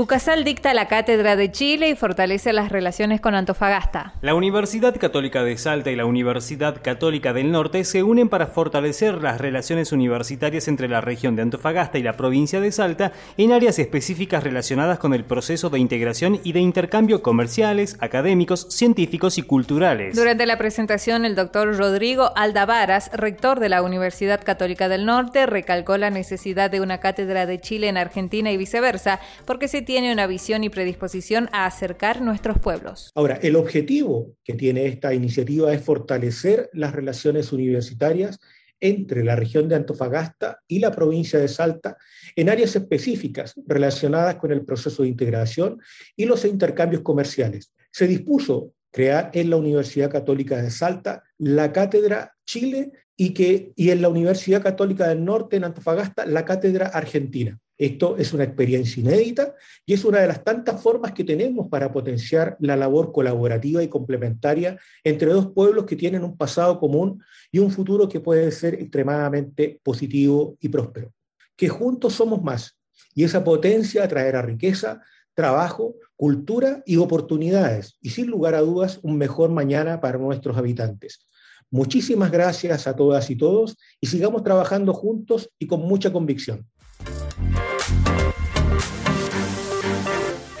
UCASAL dicta la cátedra de Chile y fortalece las relaciones con Antofagasta. La Universidad Católica de Salta y la Universidad Católica del Norte se unen para fortalecer las relaciones universitarias entre la región de Antofagasta y la provincia de Salta en áreas específicas relacionadas con el proceso de integración y de intercambio comerciales, académicos, científicos y culturales. Durante la presentación, el doctor Rodrigo Aldavaras, rector de la Universidad Católica del Norte, recalcó la necesidad de una cátedra de Chile en Argentina y viceversa, porque se tiene una visión y predisposición a acercar nuestros pueblos. Ahora, el objetivo que tiene esta iniciativa es fortalecer las relaciones universitarias entre la región de Antofagasta y la provincia de Salta en áreas específicas relacionadas con el proceso de integración y los intercambios comerciales. Se dispuso crear en la Universidad Católica de Salta la cátedra Chile y, que, y en la Universidad Católica del Norte en Antofagasta la cátedra Argentina. Esto es una experiencia inédita y es una de las tantas formas que tenemos para potenciar la labor colaborativa y complementaria entre dos pueblos que tienen un pasado común y un futuro que puede ser extremadamente positivo y próspero. Que juntos somos más y esa potencia traerá riqueza, trabajo, cultura y oportunidades y sin lugar a dudas un mejor mañana para nuestros habitantes. Muchísimas gracias a todas y todos y sigamos trabajando juntos y con mucha convicción.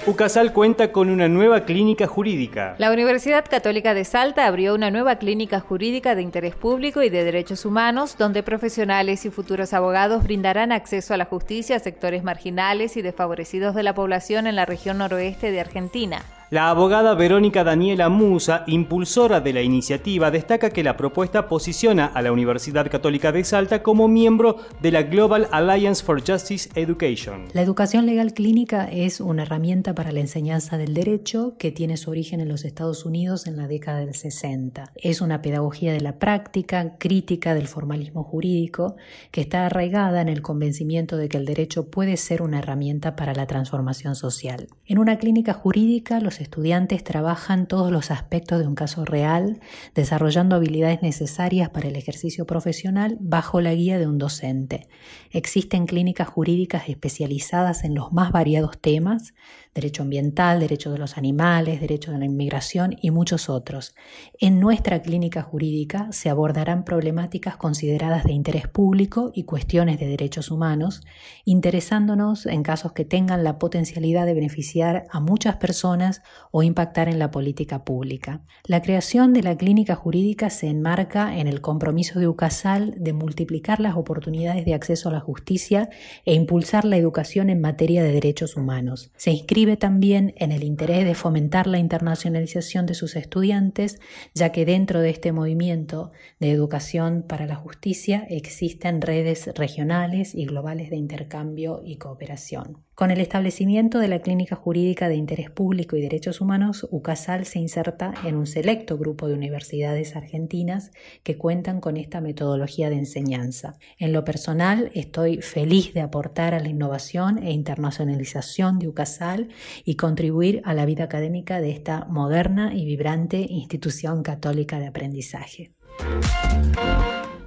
UCASAL cuenta con una nueva clínica jurídica. La Universidad Católica de Salta abrió una nueva clínica jurídica de interés público y de derechos humanos, donde profesionales y futuros abogados brindarán acceso a la justicia a sectores marginales y desfavorecidos de la población en la región noroeste de Argentina. La abogada Verónica Daniela Musa, impulsora de la iniciativa, destaca que la propuesta posiciona a la Universidad Católica de Salta como miembro de la Global Alliance for Justice Education. La educación legal clínica es una herramienta para la enseñanza del derecho que tiene su origen en los Estados Unidos en la década del 60. Es una pedagogía de la práctica, crítica del formalismo jurídico, que está arraigada en el convencimiento de que el derecho puede ser una herramienta para la transformación social. En una clínica jurídica, los estudiantes trabajan todos los aspectos de un caso real, desarrollando habilidades necesarias para el ejercicio profesional bajo la guía de un docente. Existen clínicas jurídicas especializadas en los más variados temas, derecho ambiental, derecho de los animales, derecho de la inmigración y muchos otros. En nuestra clínica jurídica se abordarán problemáticas consideradas de interés público y cuestiones de derechos humanos, interesándonos en casos que tengan la potencialidad de beneficiar a muchas personas o impactar en la política pública. La creación de la clínica jurídica se enmarca en el compromiso de UCASAL de multiplicar las oportunidades de acceso a la justicia e impulsar la educación en materia de derechos humanos. Se inscribe también en el interés de fomentar la internacionalización de sus estudiantes, ya que dentro de este movimiento de educación para la justicia existen redes regionales y globales de intercambio y cooperación. Con el establecimiento de la Clínica Jurídica de Interés Público y Derechos Humanos, UCASAL se inserta en un selecto grupo de universidades argentinas que cuentan con esta metodología de enseñanza. En lo personal, estoy feliz de aportar a la innovación e internacionalización de UCASAL y contribuir a la vida académica de esta moderna y vibrante institución católica de aprendizaje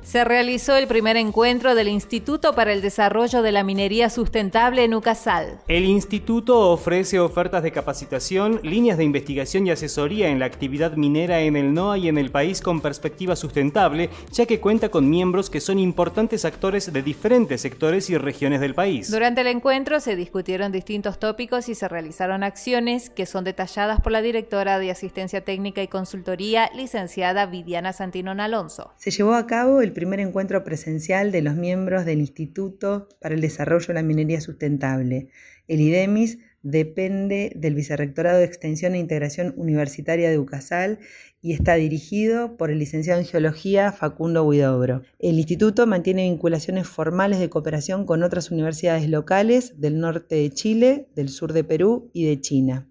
se realizó el primer encuentro del Instituto para el Desarrollo de la Minería Sustentable en Ucasal. El instituto ofrece ofertas de capacitación, líneas de investigación y asesoría en la actividad minera en el NOA y en el país con perspectiva sustentable, ya que cuenta con miembros que son importantes actores de diferentes sectores y regiones del país. Durante el encuentro se discutieron distintos tópicos y se realizaron acciones que son detalladas por la directora de Asistencia Técnica y Consultoría, licenciada Viviana Santinón Alonso. Se llevó a cabo el primer encuentro presencial de los miembros del Instituto para el Desarrollo de la Minería Sustentable. El IDEMIS depende del Vicerrectorado de Extensión e Integración Universitaria de UCASAL y está dirigido por el licenciado en Geología Facundo Huidobro. El instituto mantiene vinculaciones formales de cooperación con otras universidades locales del norte de Chile, del sur de Perú y de China.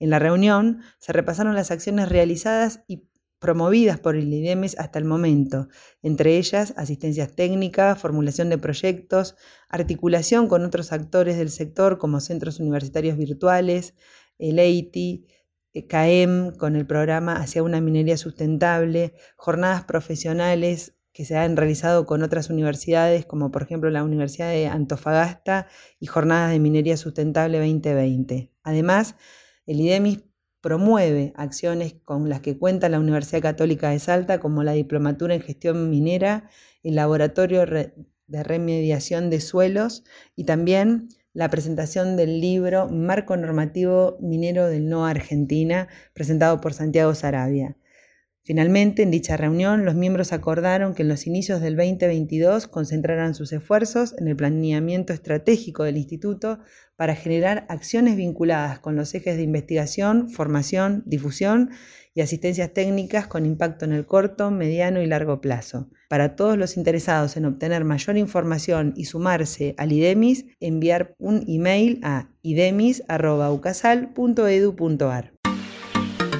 En la reunión se repasaron las acciones realizadas y promovidas por el IDEMES hasta el momento, entre ellas asistencias técnicas, formulación de proyectos, articulación con otros actores del sector como centros universitarios virtuales, el EITI, eh, CAEM con el programa Hacia una minería sustentable, jornadas profesionales que se han realizado con otras universidades, como por ejemplo la Universidad de Antofagasta y jornadas de minería sustentable 2020. Además, el IDEMIS promueve acciones con las que cuenta la Universidad Católica de Salta, como la Diplomatura en Gestión Minera, el Laboratorio de Remediación de Suelos y también la presentación del libro Marco Normativo Minero del No Argentina, presentado por Santiago Sarabia. Finalmente, en dicha reunión, los miembros acordaron que en los inicios del 2022 concentraran sus esfuerzos en el planeamiento estratégico del instituto para generar acciones vinculadas con los ejes de investigación, formación, difusión y asistencias técnicas con impacto en el corto, mediano y largo plazo. Para todos los interesados en obtener mayor información y sumarse al IDEMIS, enviar un email a idemis.ucasal.edu.ar.